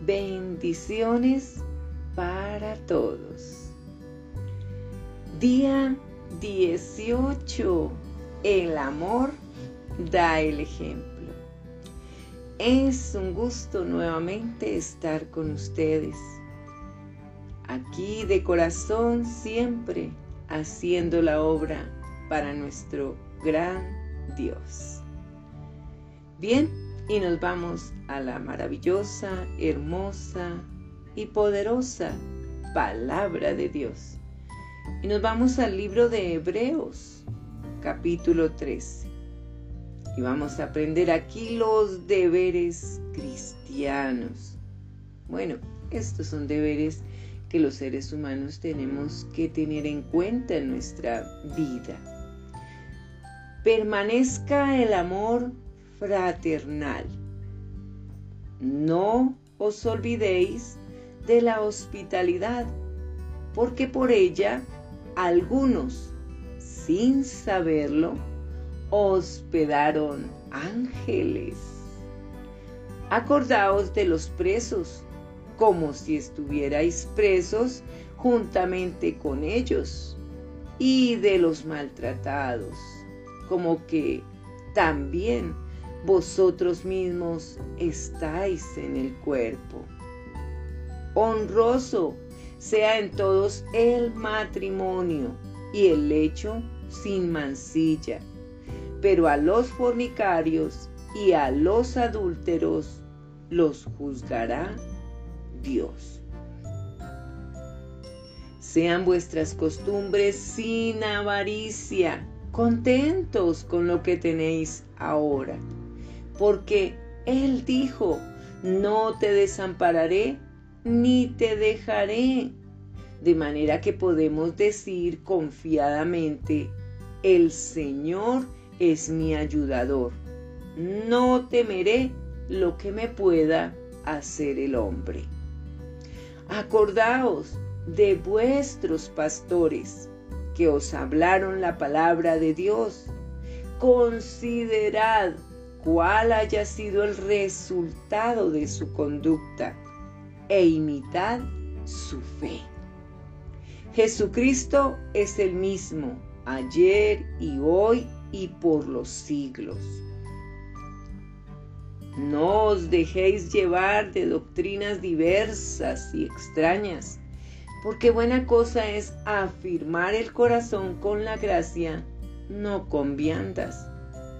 Bendiciones para todos. Día 18. El amor da el ejemplo. Es un gusto nuevamente estar con ustedes. Aquí de corazón siempre haciendo la obra para nuestro gran Dios. Bien, y nos vamos a la maravillosa, hermosa y poderosa palabra de Dios. Y nos vamos al libro de Hebreos, capítulo 13. Y vamos a aprender aquí los deberes cristianos. Bueno, estos son deberes que los seres humanos tenemos que tener en cuenta en nuestra vida. Permanezca el amor fraternal. No os olvidéis de la hospitalidad, porque por ella algunos, sin saberlo, hospedaron ángeles. Acordaos de los presos, como si estuvierais presos juntamente con ellos, y de los maltratados, como que también vosotros mismos estáis en el cuerpo. Honroso sea en todos el matrimonio y el lecho sin mancilla, pero a los fornicarios y a los adúlteros los juzgará Dios. Sean vuestras costumbres sin avaricia, contentos con lo que tenéis ahora porque Él dijo, no te desampararé ni te dejaré. De manera que podemos decir confiadamente, el Señor es mi ayudador. No temeré lo que me pueda hacer el hombre. Acordaos de vuestros pastores que os hablaron la palabra de Dios. Considerad cuál haya sido el resultado de su conducta e imitad su fe. Jesucristo es el mismo ayer y hoy y por los siglos. No os dejéis llevar de doctrinas diversas y extrañas, porque buena cosa es afirmar el corazón con la gracia, no con viandas,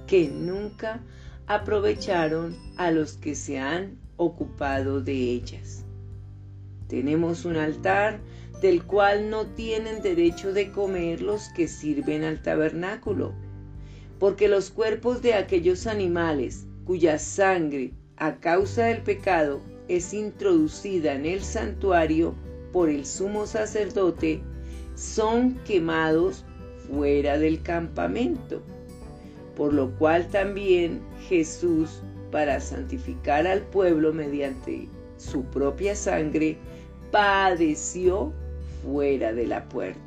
que nunca aprovecharon a los que se han ocupado de ellas. Tenemos un altar del cual no tienen derecho de comer los que sirven al tabernáculo, porque los cuerpos de aquellos animales cuya sangre a causa del pecado es introducida en el santuario por el sumo sacerdote, son quemados fuera del campamento por lo cual también Jesús, para santificar al pueblo mediante su propia sangre, padeció fuera de la puerta.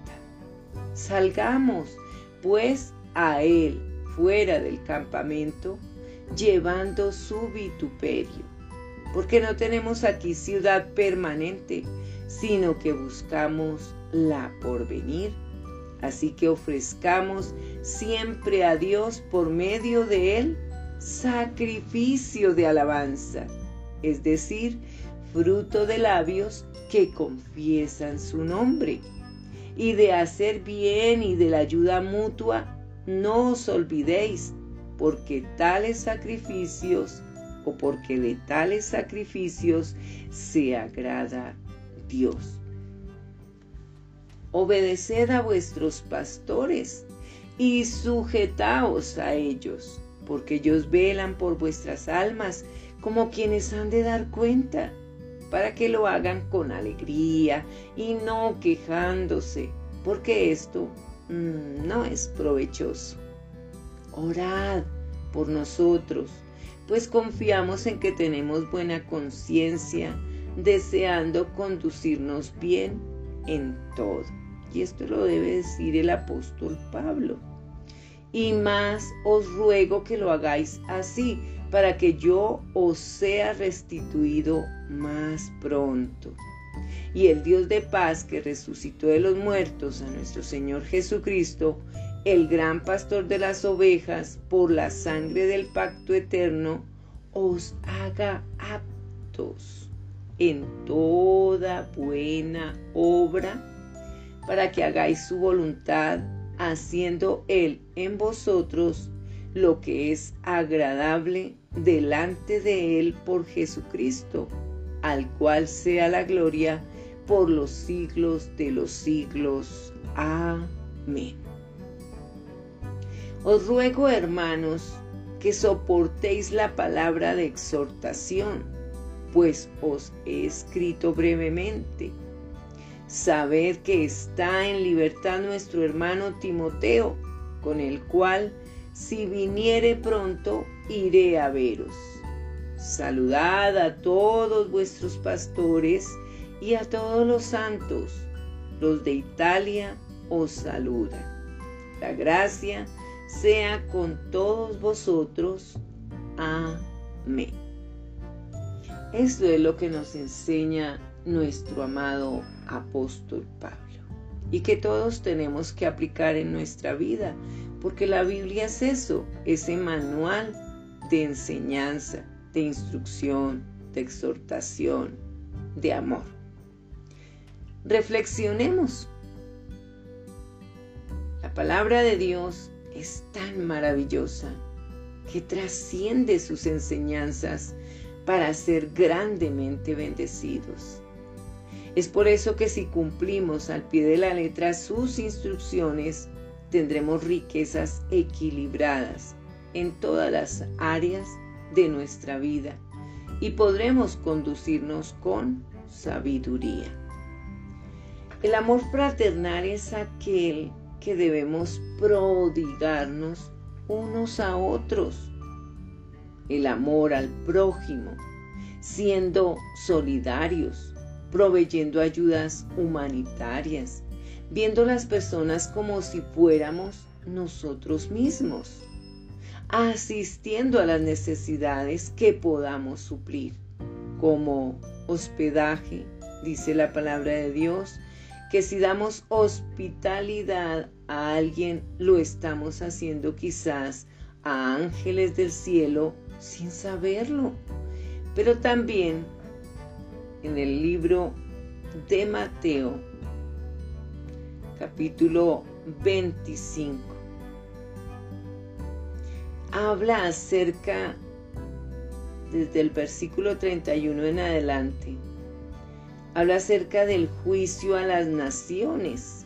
Salgamos, pues, a él fuera del campamento, llevando su vituperio, porque no tenemos aquí ciudad permanente, sino que buscamos la porvenir Así que ofrezcamos siempre a Dios por medio de Él sacrificio de alabanza, es decir, fruto de labios que confiesan su nombre. Y de hacer bien y de la ayuda mutua, no os olvidéis, porque tales sacrificios o porque de tales sacrificios se agrada Dios obedeced a vuestros pastores y sujetaos a ellos, porque ellos velan por vuestras almas como quienes han de dar cuenta, para que lo hagan con alegría y no quejándose, porque esto mm, no es provechoso. Orad por nosotros, pues confiamos en que tenemos buena conciencia, deseando conducirnos bien en todo. Y esto lo debe decir el apóstol Pablo. Y más os ruego que lo hagáis así, para que yo os sea restituido más pronto. Y el Dios de paz que resucitó de los muertos a nuestro Señor Jesucristo, el gran pastor de las ovejas, por la sangre del pacto eterno, os haga aptos en toda buena obra para que hagáis su voluntad, haciendo Él en vosotros lo que es agradable delante de Él por Jesucristo, al cual sea la gloria por los siglos de los siglos. Amén. Os ruego, hermanos, que soportéis la palabra de exhortación, pues os he escrito brevemente. Sabed que está en libertad nuestro hermano Timoteo, con el cual si viniere pronto, iré a veros. Saludad a todos vuestros pastores y a todos los santos. Los de Italia os saludan. La gracia sea con todos vosotros. Amén. Esto es lo que nos enseña nuestro amado apóstol Pablo y que todos tenemos que aplicar en nuestra vida porque la Biblia es eso, ese manual de enseñanza, de instrucción, de exhortación, de amor. Reflexionemos. La palabra de Dios es tan maravillosa que trasciende sus enseñanzas para ser grandemente bendecidos. Es por eso que si cumplimos al pie de la letra sus instrucciones, tendremos riquezas equilibradas en todas las áreas de nuestra vida y podremos conducirnos con sabiduría. El amor fraternal es aquel que debemos prodigarnos unos a otros. El amor al prójimo, siendo solidarios, proveyendo ayudas humanitarias, viendo las personas como si fuéramos nosotros mismos, asistiendo a las necesidades que podamos suplir, como hospedaje, dice la palabra de Dios, que si damos hospitalidad a alguien, lo estamos haciendo quizás a ángeles del cielo sin saberlo. Pero también en el libro de Mateo capítulo 25. Habla acerca, desde el versículo 31 en adelante, habla acerca del juicio a las naciones.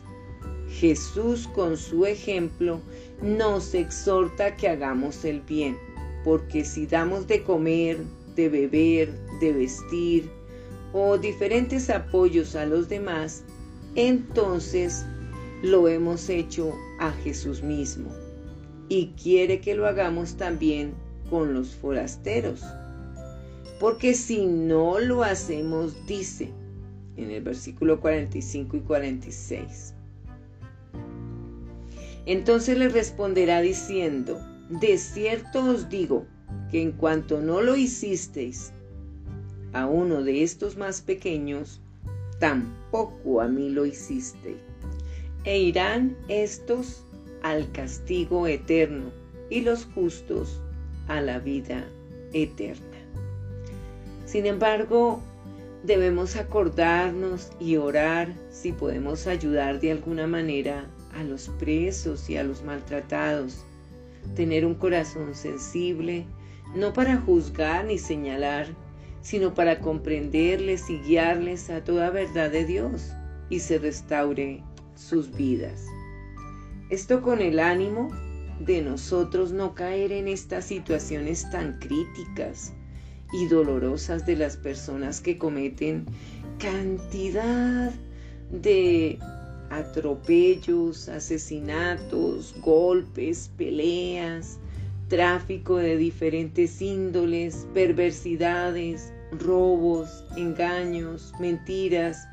Jesús con su ejemplo nos exhorta que hagamos el bien, porque si damos de comer, de beber, de vestir o diferentes apoyos a los demás, entonces lo hemos hecho a Jesús mismo y quiere que lo hagamos también con los forasteros. Porque si no lo hacemos, dice en el versículo 45 y 46. Entonces le responderá diciendo, de cierto os digo que en cuanto no lo hicisteis a uno de estos más pequeños, tampoco a mí lo hicisteis e irán estos al castigo eterno y los justos a la vida eterna. Sin embargo, debemos acordarnos y orar si podemos ayudar de alguna manera a los presos y a los maltratados, tener un corazón sensible, no para juzgar ni señalar, sino para comprenderles y guiarles a toda verdad de Dios y se restaure sus vidas. Esto con el ánimo de nosotros no caer en estas situaciones tan críticas y dolorosas de las personas que cometen cantidad de atropellos, asesinatos, golpes, peleas, tráfico de diferentes índoles, perversidades, robos, engaños, mentiras,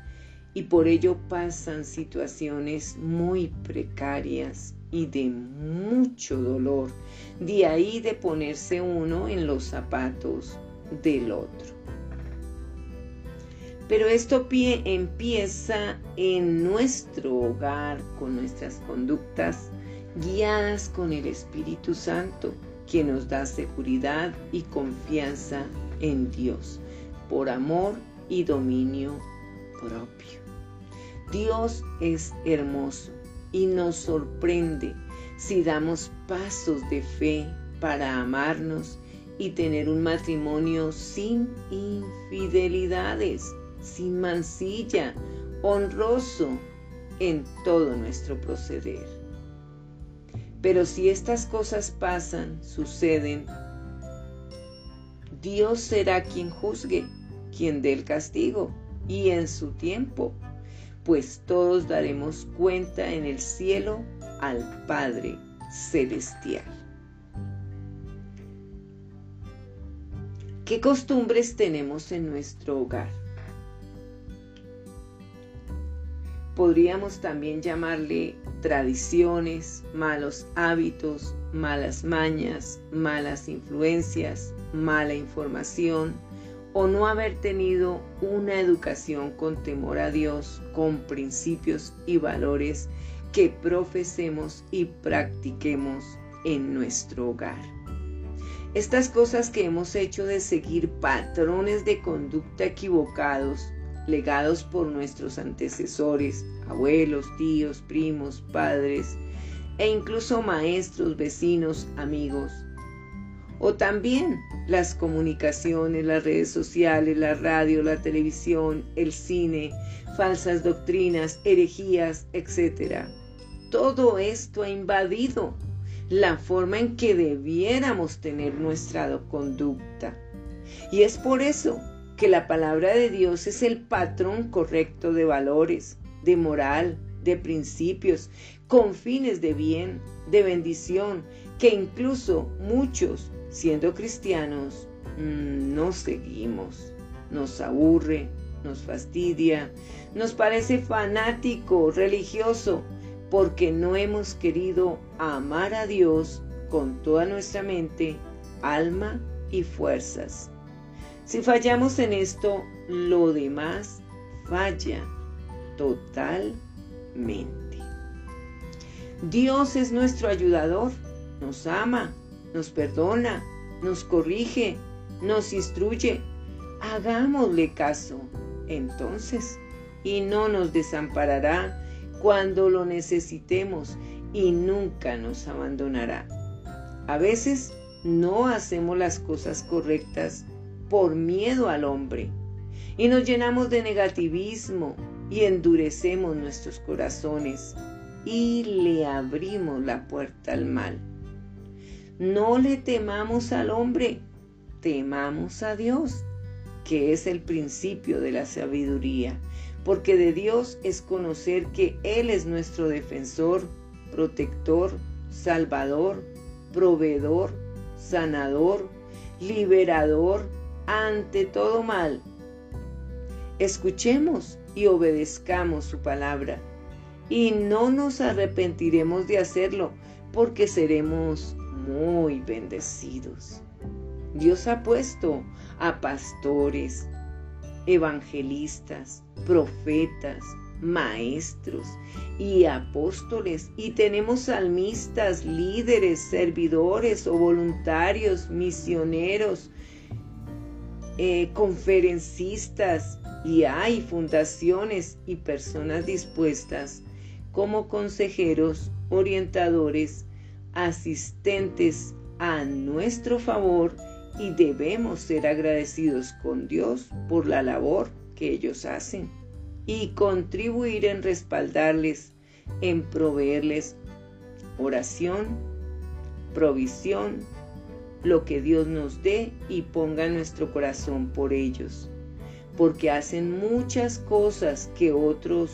y por ello pasan situaciones muy precarias y de mucho dolor, de ahí de ponerse uno en los zapatos del otro. Pero esto empieza en nuestro hogar, con nuestras conductas guiadas con el Espíritu Santo, que nos da seguridad y confianza en Dios, por amor y dominio propio. Dios es hermoso y nos sorprende si damos pasos de fe para amarnos y tener un matrimonio sin infidelidades, sin mancilla, honroso en todo nuestro proceder. Pero si estas cosas pasan, suceden, Dios será quien juzgue, quien dé el castigo, y en su tiempo, pues todos daremos cuenta en el cielo al Padre Celestial. ¿Qué costumbres tenemos en nuestro hogar? Podríamos también llamarle tradiciones, malos hábitos, malas mañas, malas influencias, mala información o no haber tenido una educación con temor a Dios, con principios y valores que profesemos y practiquemos en nuestro hogar. Estas cosas que hemos hecho de seguir patrones de conducta equivocados, legados por nuestros antecesores, abuelos, tíos, primos, padres e incluso maestros, vecinos, amigos. O también las comunicaciones, las redes sociales, la radio, la televisión, el cine, falsas doctrinas, herejías, etc. Todo esto ha invadido la forma en que debiéramos tener nuestra conducta. Y es por eso que la palabra de Dios es el patrón correcto de valores, de moral, de principios, con fines de bien, de bendición, que incluso muchos, siendo cristianos, mm, no seguimos. Nos aburre, nos fastidia, nos parece fanático, religioso, porque no hemos querido amar a Dios con toda nuestra mente, alma y fuerzas. Si fallamos en esto, lo demás falla totalmente. Dios es nuestro ayudador, nos ama, nos perdona, nos corrige, nos instruye. Hagámosle caso, entonces, y no nos desamparará cuando lo necesitemos y nunca nos abandonará. A veces no hacemos las cosas correctas por miedo al hombre y nos llenamos de negativismo y endurecemos nuestros corazones y le abrimos la puerta al mal. No le temamos al hombre, temamos a Dios, que es el principio de la sabiduría porque de Dios es conocer que Él es nuestro defensor, protector, salvador, proveedor, sanador, liberador ante todo mal. Escuchemos y obedezcamos su palabra y no nos arrepentiremos de hacerlo porque seremos muy bendecidos. Dios ha puesto a pastores, evangelistas, profetas, maestros y apóstoles y tenemos salmistas, líderes, servidores o voluntarios, misioneros, eh, conferencistas y hay fundaciones y personas dispuestas como consejeros, orientadores, asistentes a nuestro favor y debemos ser agradecidos con Dios por la labor que ellos hacen y contribuir en respaldarles, en proveerles oración, provisión, lo que Dios nos dé y ponga nuestro corazón por ellos, porque hacen muchas cosas que otros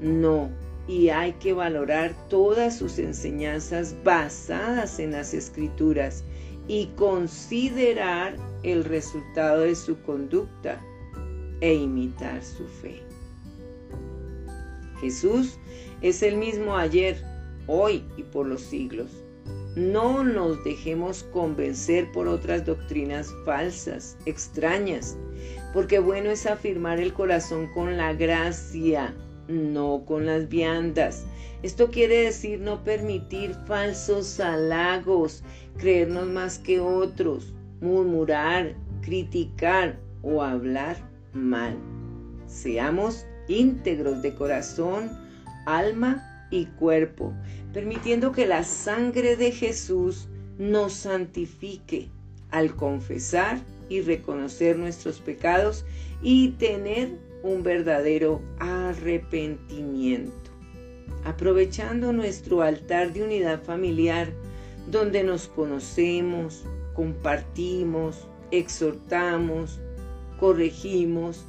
no, y hay que valorar todas sus enseñanzas basadas en las escrituras y considerar el resultado de su conducta e imitar su fe. Jesús es el mismo ayer, hoy y por los siglos. No nos dejemos convencer por otras doctrinas falsas, extrañas, porque bueno es afirmar el corazón con la gracia, no con las viandas. Esto quiere decir no permitir falsos halagos, creernos más que otros, murmurar, criticar o hablar mal. Seamos íntegros de corazón, alma y cuerpo, permitiendo que la sangre de Jesús nos santifique al confesar y reconocer nuestros pecados y tener un verdadero arrepentimiento. Aprovechando nuestro altar de unidad familiar, donde nos conocemos, compartimos, exhortamos, corregimos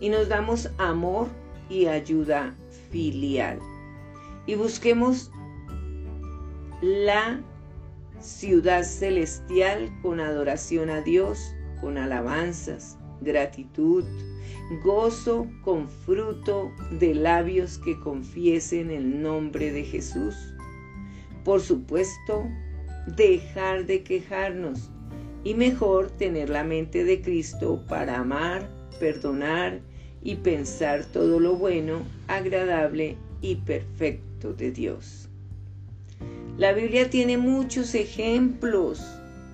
y nos damos amor y ayuda filial y busquemos la ciudad celestial con adoración a Dios, con alabanzas, gratitud, gozo con fruto de labios que confiesen el nombre de Jesús. Por supuesto, dejar de quejarnos y mejor tener la mente de Cristo para amar, perdonar y pensar todo lo bueno, agradable y perfecto de Dios. La Biblia tiene muchos ejemplos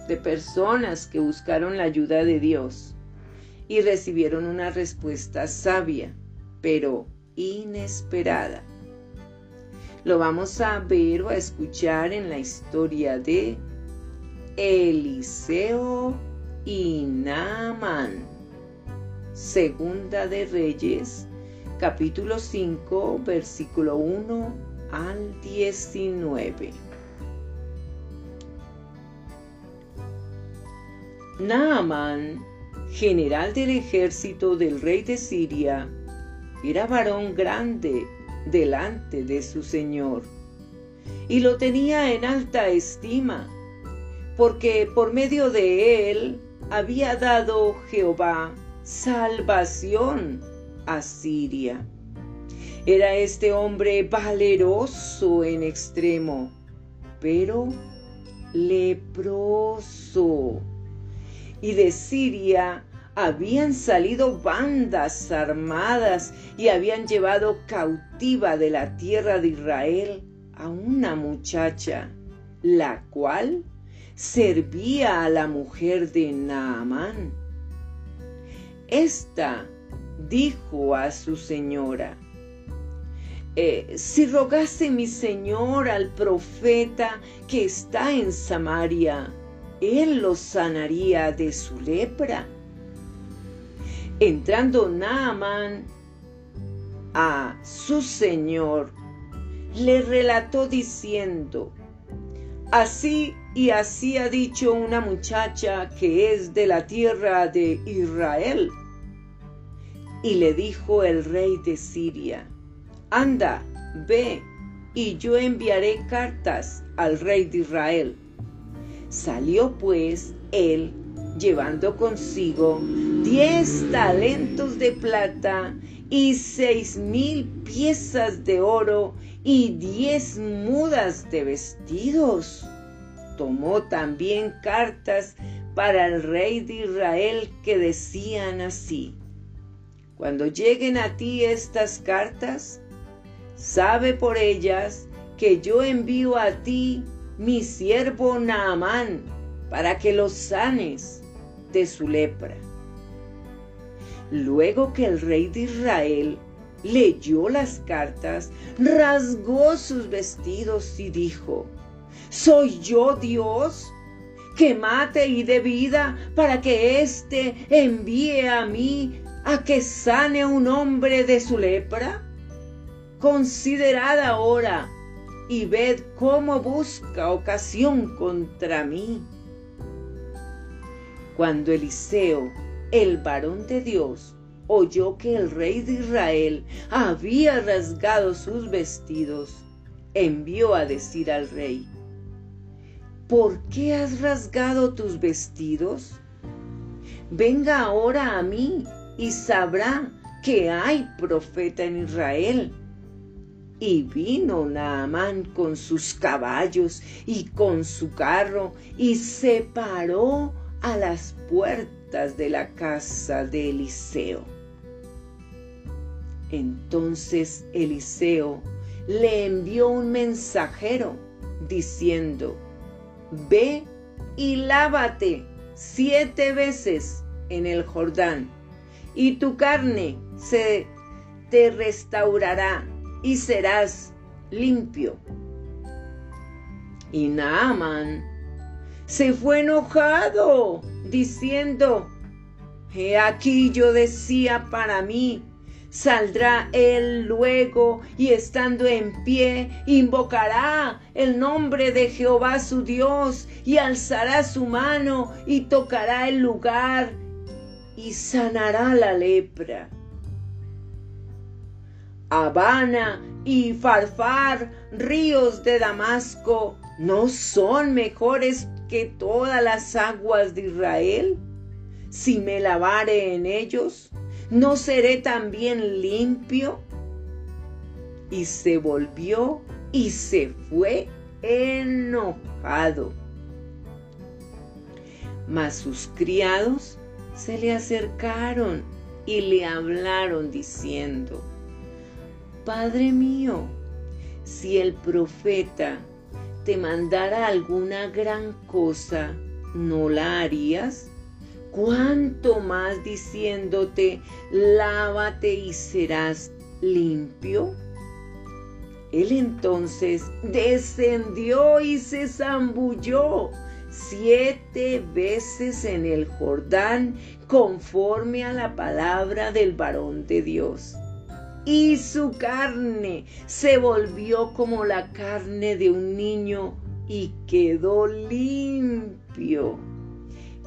de personas que buscaron la ayuda de Dios y recibieron una respuesta sabia, pero inesperada. Lo vamos a ver o a escuchar en la historia de Eliseo y Naaman. Segunda de Reyes capítulo 5, versículo 1 al 19. Naaman, general del ejército del rey de Siria, era varón grande delante de su señor y lo tenía en alta estima, porque por medio de él había dado Jehová salvación Asiria. Era este hombre valeroso en extremo, pero leproso. Y de Siria habían salido bandas armadas y habían llevado cautiva de la tierra de Israel a una muchacha, la cual servía a la mujer de Naamán. Esta dijo a su señora, eh, si rogase mi señor al profeta que está en Samaria, él lo sanaría de su lepra. Entrando Naaman a su señor, le relató diciendo, Así y así ha dicho una muchacha que es de la tierra de Israel y le dijo el rey de Siria, Anda, ve, y yo enviaré cartas al rey de Israel. Salió pues él llevando consigo diez talentos de plata y seis mil piezas de oro y diez mudas de vestidos. Tomó también cartas para el rey de Israel que decían así, cuando lleguen a ti estas cartas, sabe por ellas que yo envío a ti mi siervo Naamán para que los sanes de su lepra. Luego que el rey de Israel leyó las cartas, rasgó sus vestidos y dijo, ¿Soy yo Dios? que mate y dé vida para que éste envíe a mí a que sane un hombre de su lepra? Considerad ahora y ved cómo busca ocasión contra mí. Cuando Eliseo, el varón de Dios, oyó que el rey de Israel había rasgado sus vestidos, envió a decir al rey, ¿por qué has rasgado tus vestidos? Venga ahora a mí y sabrá que hay profeta en Israel. Y vino Naamán con sus caballos y con su carro y se paró a las puertas de la casa de Eliseo. Entonces Eliseo le envió un mensajero diciendo, Ve y lávate siete veces en el Jordán, y tu carne se te restaurará y serás limpio. Y Naaman se fue enojado, diciendo, He aquí yo decía para mí, Saldrá él luego y estando en pie, invocará el nombre de Jehová su Dios y alzará su mano y tocará el lugar y sanará la lepra. Habana y Farfar, ríos de Damasco, ¿no son mejores que todas las aguas de Israel? Si me lavare en ellos, ¿no seré también limpio? Y se volvió y se fue enojado. Mas sus criados se le acercaron y le hablaron diciendo, Padre mío, si el profeta te mandara alguna gran cosa, ¿no la harías? cuánto más diciéndote, lávate y serás limpio. Él entonces descendió y se zambulló siete veces en el Jordán conforme a la palabra del varón de Dios. Y su carne se volvió como la carne de un niño y quedó limpio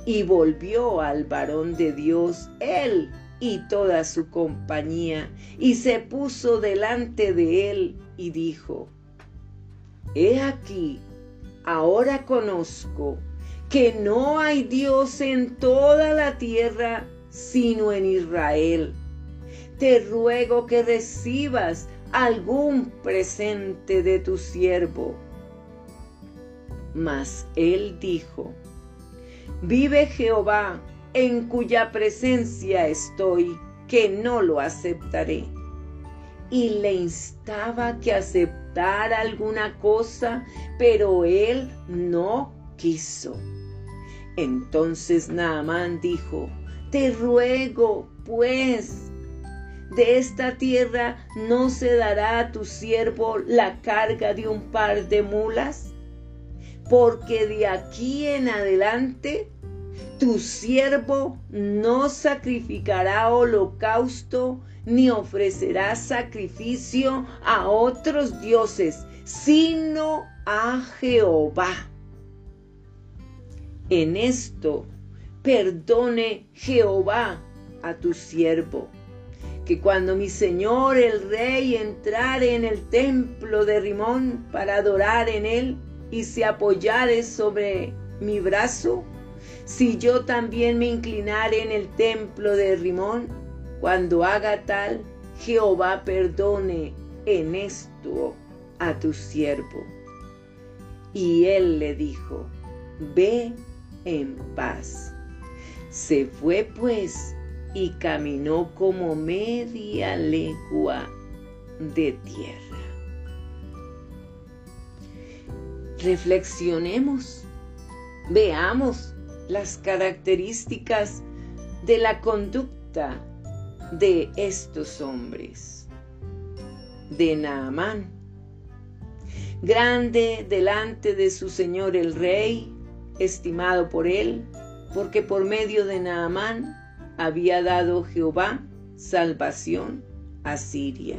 y volvió al varón de Dios él y toda su compañía, y se puso delante de él y dijo, He aquí, ahora conozco que no hay Dios en toda la tierra sino en Israel. Te ruego que recibas algún presente de tu siervo. Mas él dijo, Vive Jehová, en cuya presencia estoy, que no lo aceptaré. Y le instaba que aceptara alguna cosa, pero él no quiso. Entonces Naamán dijo, te ruego, pues, de esta tierra no se dará a tu siervo la carga de un par de mulas porque de aquí en adelante tu siervo no sacrificará holocausto ni ofrecerá sacrificio a otros dioses, sino a Jehová. En esto perdone Jehová a tu siervo, que cuando mi señor el rey entrare en el templo de Rimón para adorar en él, y se apoyare sobre mi brazo, si yo también me inclinare en el templo de Rimón, cuando haga tal, Jehová perdone en esto a tu siervo. Y él le dijo, ve en paz. Se fue pues y caminó como media legua de tierra. reflexionemos, veamos las características de la conducta de estos hombres. De Naamán, grande delante de su señor el rey, estimado por él, porque por medio de Naamán había dado Jehová salvación a Siria.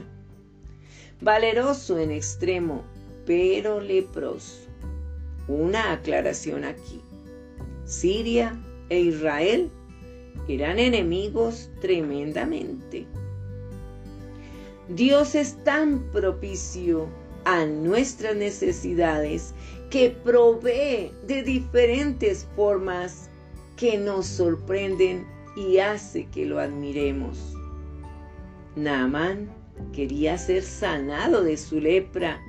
Valeroso en extremo, pero leproso una aclaración aquí. Siria e Israel eran enemigos tremendamente. Dios es tan propicio a nuestras necesidades que provee de diferentes formas que nos sorprenden y hace que lo admiremos. Naamán quería ser sanado de su lepra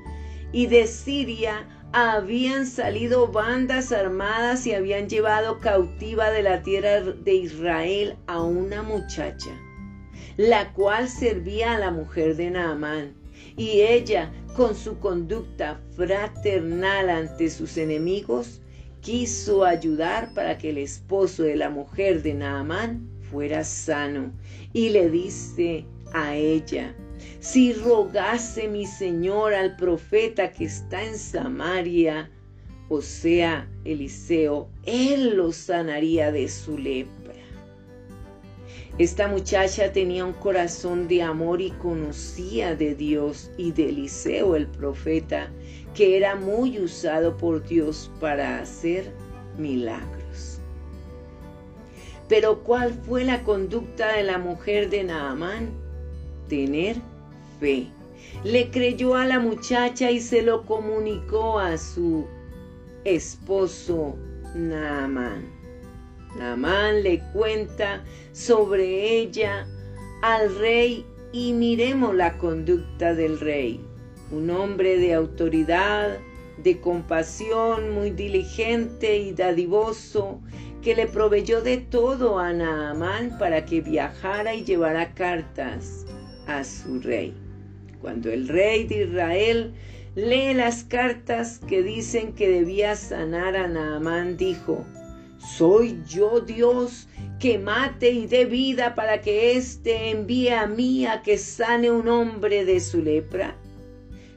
y de Siria habían salido bandas armadas y habían llevado cautiva de la tierra de Israel a una muchacha, la cual servía a la mujer de Naamán. Y ella, con su conducta fraternal ante sus enemigos, quiso ayudar para que el esposo de la mujer de Naamán fuera sano. Y le dice a ella, si rogase mi Señor al profeta que está en Samaria, o sea, Eliseo, él lo sanaría de su lepra. Esta muchacha tenía un corazón de amor y conocía de Dios y de Eliseo el profeta, que era muy usado por Dios para hacer milagros. Pero ¿cuál fue la conducta de la mujer de Naamán? Tener fe. Le creyó a la muchacha y se lo comunicó a su esposo Naamán. Naamán le cuenta sobre ella al rey y miremos la conducta del rey. Un hombre de autoridad, de compasión, muy diligente y dadivoso, que le proveyó de todo a Naamán para que viajara y llevara cartas a su rey. Cuando el rey de Israel lee las cartas que dicen que debía sanar a Naamán, dijo, ¿Soy yo Dios que mate y dé vida para que éste envíe a mí a que sane un hombre de su lepra?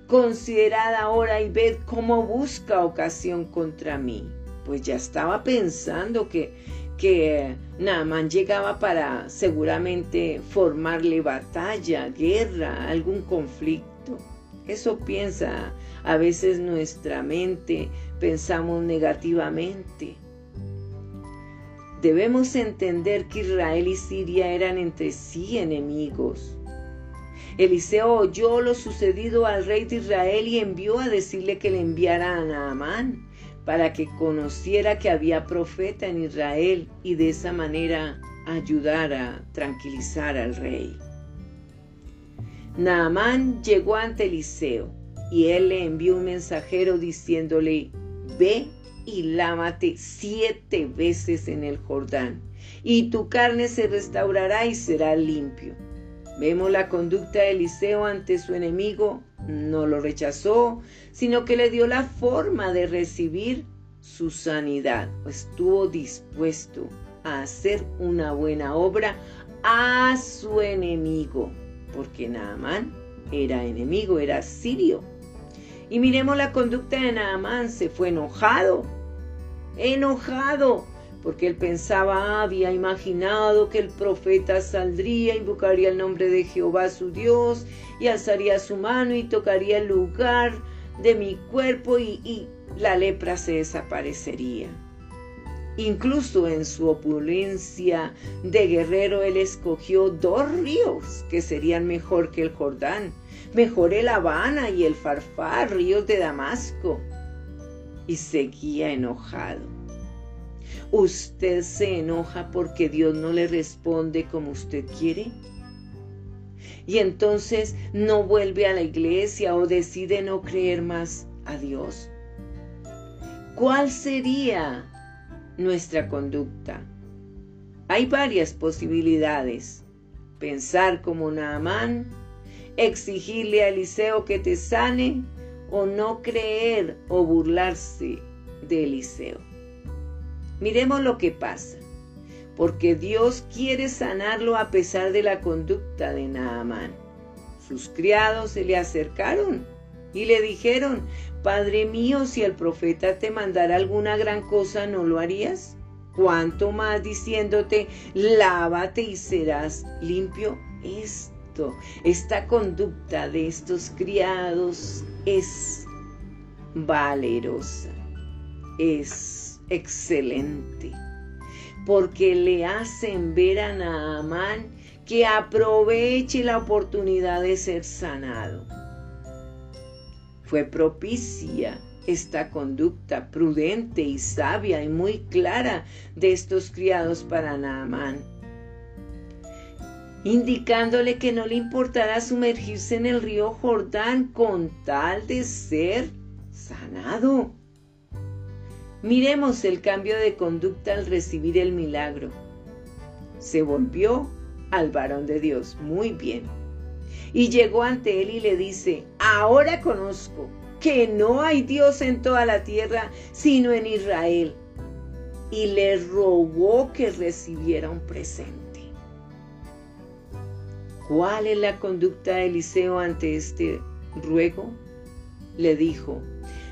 Considerad ahora y ved cómo busca ocasión contra mí. Pues ya estaba pensando que, que Naaman llegaba para seguramente formarle batalla, guerra, algún conflicto. Eso piensa a veces nuestra mente, pensamos negativamente. Debemos entender que Israel y Siria eran entre sí enemigos. Eliseo oyó lo sucedido al rey de Israel y envió a decirle que le enviara a Naamán para que conociera que había profeta en Israel y de esa manera ayudara a tranquilizar al rey. Naamán llegó ante Eliseo y él le envió un mensajero diciéndole, ve y lávate siete veces en el Jordán, y tu carne se restaurará y será limpio. Vemos la conducta de Eliseo ante su enemigo, no lo rechazó, sino que le dio la forma de recibir su sanidad. Estuvo dispuesto a hacer una buena obra a su enemigo, porque Naamán era enemigo, era sirio. Y miremos la conducta de Naamán, se fue enojado, enojado, porque él pensaba, había imaginado que el profeta saldría, invocaría el nombre de Jehová su Dios, y alzaría su mano y tocaría el lugar de mi cuerpo y, y la lepra se desaparecería. Incluso en su opulencia de guerrero, él escogió dos ríos que serían mejor que el Jordán, mejor el Habana y el Farfar, ríos de Damasco. Y seguía enojado. ¿Usted se enoja porque Dios no le responde como usted quiere? Y entonces no vuelve a la iglesia o decide no creer más a Dios. ¿Cuál sería nuestra conducta? Hay varias posibilidades. Pensar como Naamán, exigirle a Eliseo que te sane o no creer o burlarse de Eliseo. Miremos lo que pasa, porque Dios quiere sanarlo a pesar de la conducta de Naamán. Sus criados se le acercaron y le dijeron, Padre mío, si el profeta te mandara alguna gran cosa, ¿no lo harías? ¿Cuánto más diciéndote, lávate y serás limpio? Esta conducta de estos criados es valerosa, es excelente, porque le hacen ver a Naamán que aproveche la oportunidad de ser sanado fue propicia esta conducta prudente y sabia y muy clara de estos criados para Naamán. Indicándole que no le importara sumergirse en el río Jordán con tal de ser sanado. Miremos el cambio de conducta al recibir el milagro. Se volvió al varón de Dios. Muy bien. Y llegó ante él y le dice, ahora conozco que no hay Dios en toda la tierra sino en Israel. Y le rogó que recibiera un presente. ¿Cuál es la conducta de Eliseo ante este ruego? Le dijo,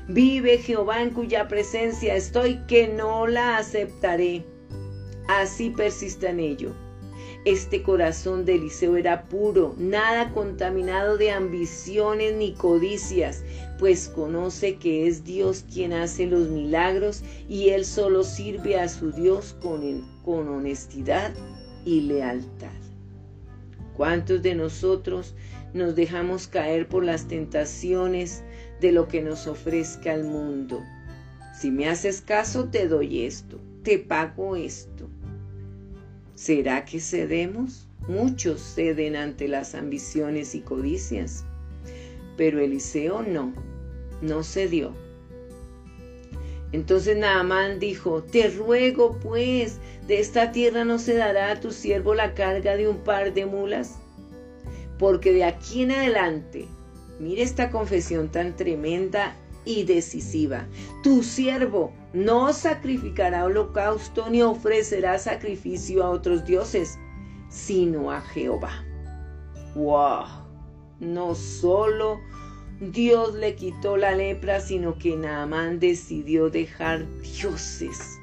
Vive Jehová en cuya presencia estoy, que no la aceptaré. Así persista en ello. Este corazón de Eliseo era puro, nada contaminado de ambiciones ni codicias, pues conoce que es Dios quien hace los milagros y él solo sirve a su Dios con, con honestidad y lealtad. ¿Cuántos de nosotros nos dejamos caer por las tentaciones de lo que nos ofrezca el mundo. Si me haces caso, te doy esto, te pago esto. ¿Será que cedemos? Muchos ceden ante las ambiciones y codicias, pero Eliseo no, no cedió. Entonces Naamán dijo, te ruego pues, de esta tierra no se dará a tu siervo la carga de un par de mulas, porque de aquí en adelante Mire esta confesión tan tremenda y decisiva. Tu siervo no sacrificará holocausto ni ofrecerá sacrificio a otros dioses, sino a Jehová. ¡Wow! No solo Dios le quitó la lepra, sino que Naamán decidió dejar dioses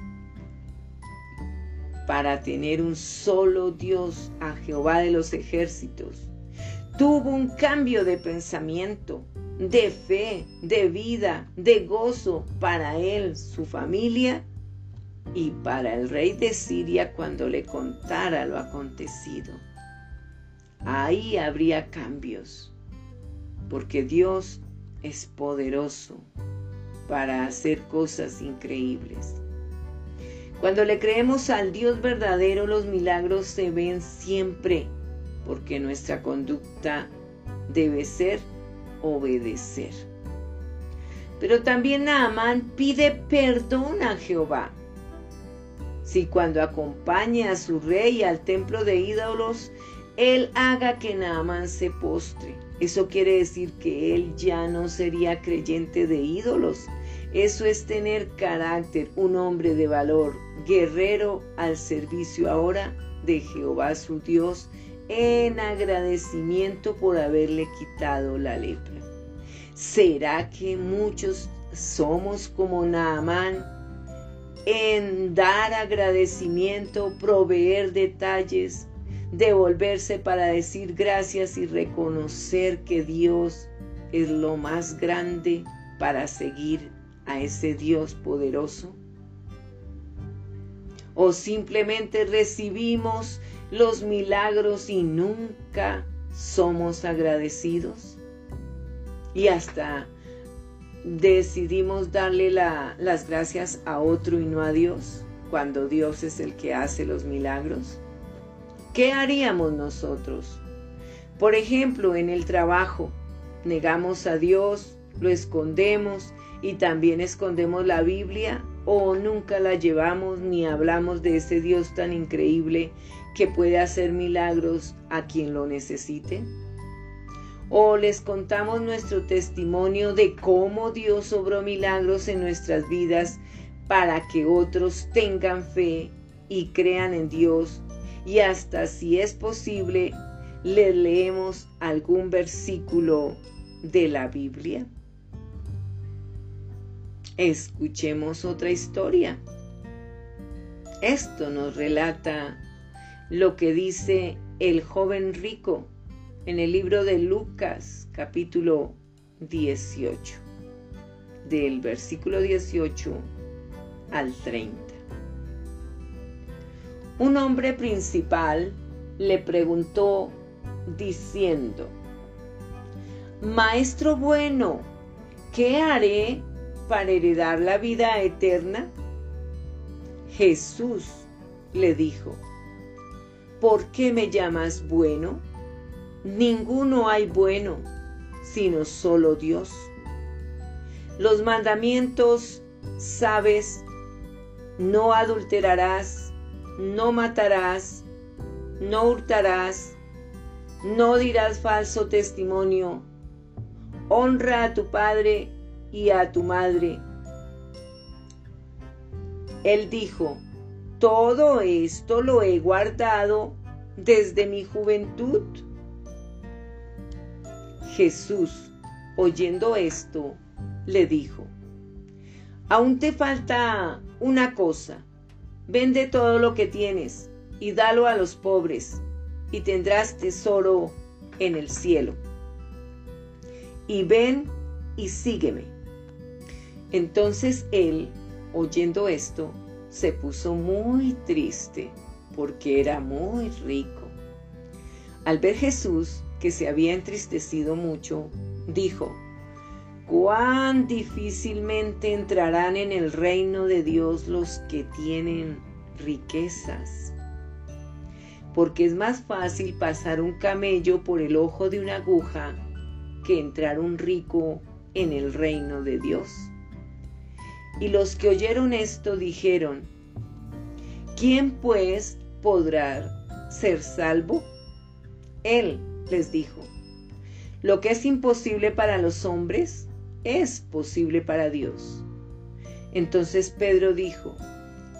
para tener un solo Dios, a Jehová de los ejércitos tuvo un cambio de pensamiento, de fe, de vida, de gozo para él, su familia y para el rey de Siria cuando le contara lo acontecido. Ahí habría cambios, porque Dios es poderoso para hacer cosas increíbles. Cuando le creemos al Dios verdadero, los milagros se ven siempre porque nuestra conducta debe ser obedecer. Pero también Naamán pide perdón a Jehová. Si cuando acompañe a su rey al templo de ídolos, él haga que Naamán se postre. Eso quiere decir que él ya no sería creyente de ídolos. Eso es tener carácter, un hombre de valor, guerrero al servicio ahora de Jehová su Dios en agradecimiento por haberle quitado la lepra. ¿Será que muchos somos como Naamán en dar agradecimiento, proveer detalles, devolverse para decir gracias y reconocer que Dios es lo más grande para seguir a ese Dios poderoso? ¿O simplemente recibimos los milagros y nunca somos agradecidos. Y hasta decidimos darle las gracias a otro y no a Dios, cuando Dios es el que hace los milagros. ¿Qué haríamos nosotros? Por ejemplo, en el trabajo, negamos a Dios, lo escondemos y también escondemos la Biblia o nunca la llevamos ni hablamos de ese Dios tan increíble que puede hacer milagros a quien lo necesite? ¿O les contamos nuestro testimonio de cómo Dios obró milagros en nuestras vidas para que otros tengan fe y crean en Dios? Y hasta si es posible, les leemos algún versículo de la Biblia. Escuchemos otra historia. Esto nos relata lo que dice el joven rico en el libro de Lucas capítulo 18, del versículo 18 al 30. Un hombre principal le preguntó diciendo, Maestro bueno, ¿qué haré para heredar la vida eterna? Jesús le dijo, ¿por qué me llamas bueno? Ninguno hay bueno, sino solo Dios. Los mandamientos, sabes, no adulterarás, no matarás, no hurtarás, no dirás falso testimonio, honra a tu padre y a tu madre. Él dijo, todo esto lo he guardado desde mi juventud. Jesús, oyendo esto, le dijo, aún te falta una cosa, vende todo lo que tienes y dalo a los pobres, y tendrás tesoro en el cielo. Y ven y sígueme. Entonces él, oyendo esto, se puso muy triste porque era muy rico. Al ver Jesús que se había entristecido mucho, dijo, cuán difícilmente entrarán en el reino de Dios los que tienen riquezas. Porque es más fácil pasar un camello por el ojo de una aguja que entrar un rico en el reino de Dios. Y los que oyeron esto dijeron, ¿quién pues podrá ser salvo? Él les dijo, lo que es imposible para los hombres es posible para Dios. Entonces Pedro dijo,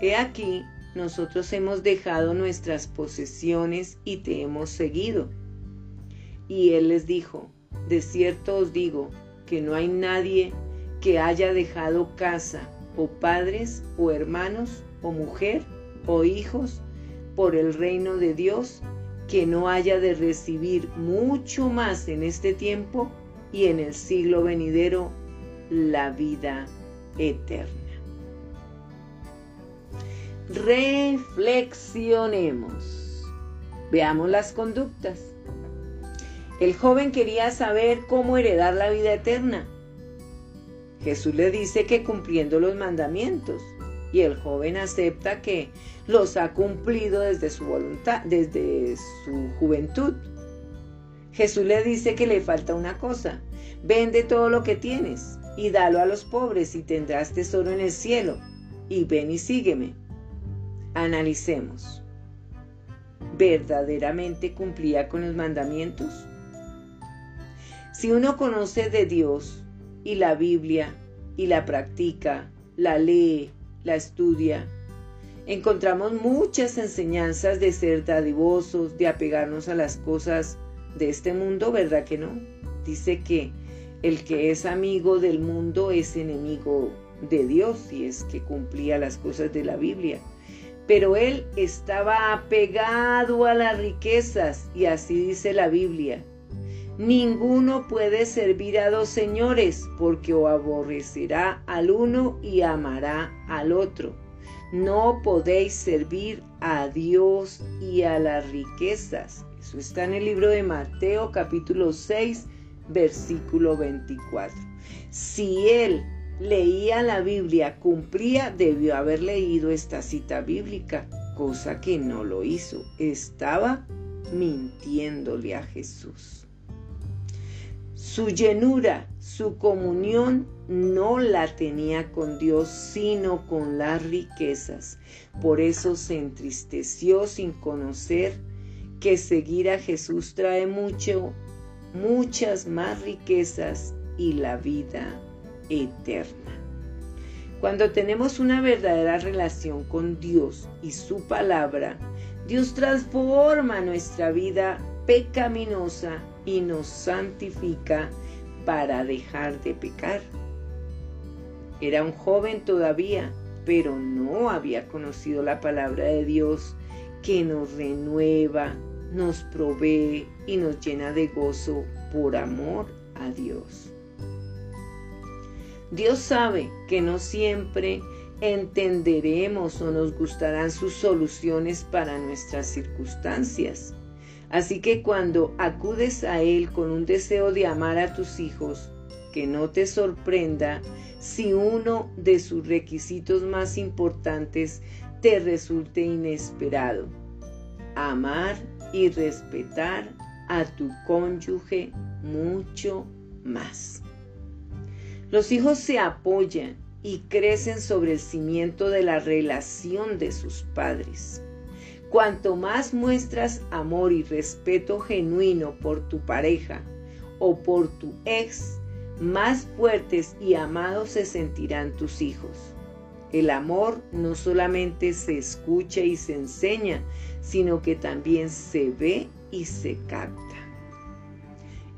He aquí, nosotros hemos dejado nuestras posesiones y te hemos seguido. Y él les dijo, De cierto os digo que no hay nadie que haya dejado casa, o padres, o hermanos, o mujer, o hijos, por el reino de Dios, que no haya de recibir mucho más en este tiempo y en el siglo venidero la vida eterna. Reflexionemos. Veamos las conductas. El joven quería saber cómo heredar la vida eterna. Jesús le dice que cumpliendo los mandamientos y el joven acepta que los ha cumplido desde su voluntad, desde su juventud. Jesús le dice que le falta una cosa, vende todo lo que tienes y dalo a los pobres y tendrás tesoro en el cielo, y ven y sígueme. Analicemos. ¿Verdaderamente cumplía con los mandamientos? Si uno conoce de Dios y la Biblia y la practica, la lee, la estudia, encontramos muchas enseñanzas de ser dadivosos, de apegarnos a las cosas de este mundo, ¿verdad que no? Dice que el que es amigo del mundo es enemigo de Dios y es que cumplía las cosas de la Biblia. Pero él estaba apegado a las riquezas y así dice la Biblia. Ninguno puede servir a dos señores porque o aborrecerá al uno y amará al otro. No podéis servir a Dios y a las riquezas. Eso está en el libro de Mateo capítulo 6 versículo 24. Si él leía la Biblia, cumplía, debió haber leído esta cita bíblica, cosa que no lo hizo. Estaba mintiéndole a Jesús. Su llenura, su comunión no la tenía con Dios, sino con las riquezas. Por eso se entristeció sin conocer que seguir a Jesús trae mucho muchas más riquezas y la vida eterna. Cuando tenemos una verdadera relación con Dios y su palabra, Dios transforma nuestra vida pecaminosa y nos santifica para dejar de pecar. Era un joven todavía, pero no había conocido la palabra de Dios que nos renueva, nos provee y nos llena de gozo por amor a Dios. Dios sabe que no siempre entenderemos o nos gustarán sus soluciones para nuestras circunstancias. Así que cuando acudes a Él con un deseo de amar a tus hijos, que no te sorprenda si uno de sus requisitos más importantes te resulte inesperado amar y respetar a tu cónyuge mucho más. Los hijos se apoyan y crecen sobre el cimiento de la relación de sus padres. Cuanto más muestras amor y respeto genuino por tu pareja o por tu ex, más fuertes y amados se sentirán tus hijos. El amor no solamente se escucha y se enseña, sino que también se ve y se capta.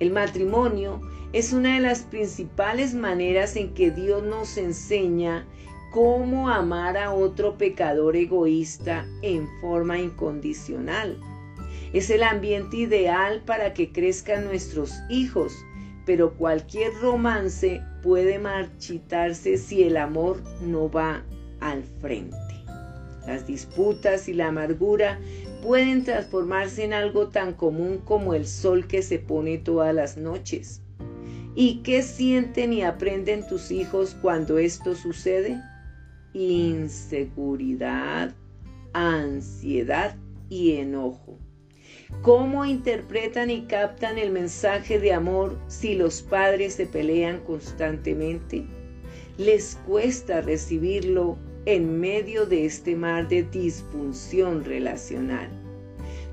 El matrimonio es una de las principales maneras en que Dios nos enseña cómo amar a otro pecador egoísta en forma incondicional. Es el ambiente ideal para que crezcan nuestros hijos, pero cualquier romance puede marchitarse si el amor no va al frente. Las disputas y la amargura pueden transformarse en algo tan común como el sol que se pone todas las noches. ¿Y qué sienten y aprenden tus hijos cuando esto sucede? Inseguridad, ansiedad y enojo. ¿Cómo interpretan y captan el mensaje de amor si los padres se pelean constantemente? Les cuesta recibirlo en medio de este mar de disfunción relacional.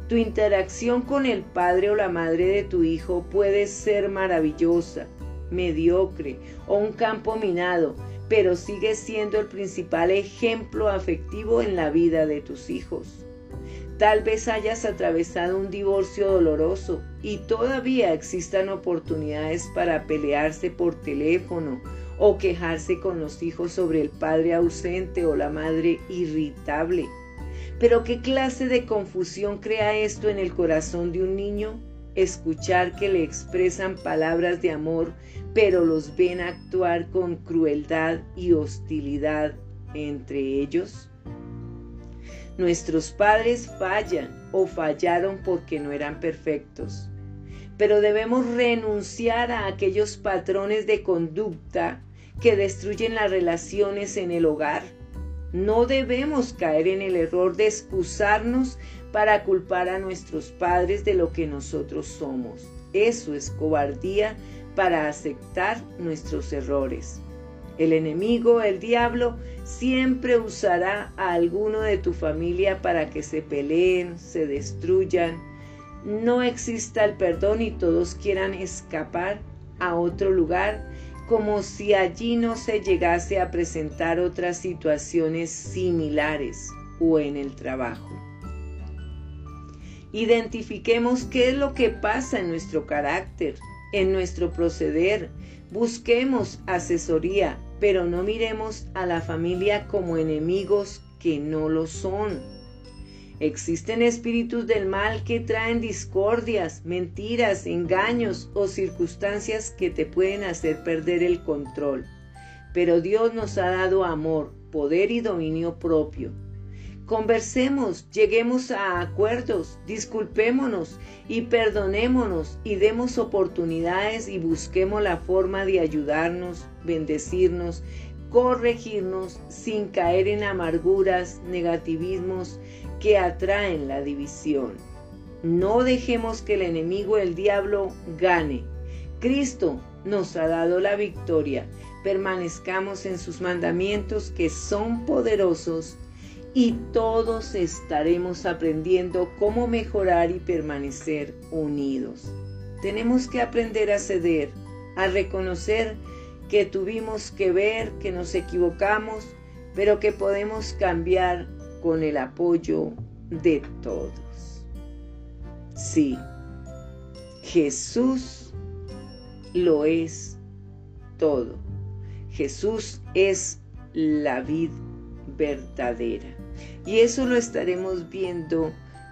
Tu interacción con el padre o la madre de tu hijo puede ser maravillosa, mediocre o un campo minado, pero sigue siendo el principal ejemplo afectivo en la vida de tus hijos. Tal vez hayas atravesado un divorcio doloroso y todavía existan oportunidades para pelearse por teléfono o quejarse con los hijos sobre el padre ausente o la madre irritable. Pero ¿qué clase de confusión crea esto en el corazón de un niño? Escuchar que le expresan palabras de amor, pero los ven actuar con crueldad y hostilidad entre ellos. Nuestros padres fallan o fallaron porque no eran perfectos pero debemos renunciar a aquellos patrones de conducta que destruyen las relaciones en el hogar. No debemos caer en el error de excusarnos para culpar a nuestros padres de lo que nosotros somos. Eso es cobardía para aceptar nuestros errores. El enemigo, el diablo, siempre usará a alguno de tu familia para que se peleen, se destruyan, no exista el perdón y todos quieran escapar a otro lugar como si allí no se llegase a presentar otras situaciones similares o en el trabajo. Identifiquemos qué es lo que pasa en nuestro carácter, en nuestro proceder. Busquemos asesoría, pero no miremos a la familia como enemigos que no lo son. Existen espíritus del mal que traen discordias, mentiras, engaños o circunstancias que te pueden hacer perder el control. Pero Dios nos ha dado amor, poder y dominio propio. Conversemos, lleguemos a acuerdos, disculpémonos y perdonémonos y demos oportunidades y busquemos la forma de ayudarnos, bendecirnos, corregirnos sin caer en amarguras, negativismos que atraen la división. No dejemos que el enemigo, el diablo, gane. Cristo nos ha dado la victoria. Permanezcamos en sus mandamientos que son poderosos y todos estaremos aprendiendo cómo mejorar y permanecer unidos. Tenemos que aprender a ceder, a reconocer que tuvimos que ver, que nos equivocamos, pero que podemos cambiar con el apoyo de todos. Sí, Jesús lo es todo. Jesús es la vid verdadera. Y eso lo estaremos viendo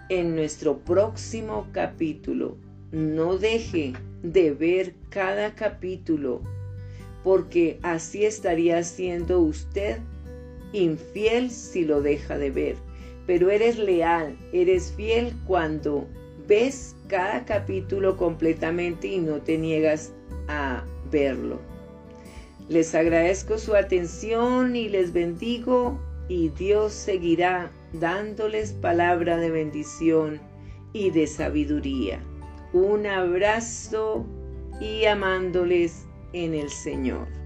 en nuestro próximo capítulo. No deje de ver cada capítulo, porque así estaría siendo usted infiel si lo deja de ver, pero eres leal, eres fiel cuando ves cada capítulo completamente y no te niegas a verlo. Les agradezco su atención y les bendigo y Dios seguirá dándoles palabra de bendición y de sabiduría. Un abrazo y amándoles en el Señor.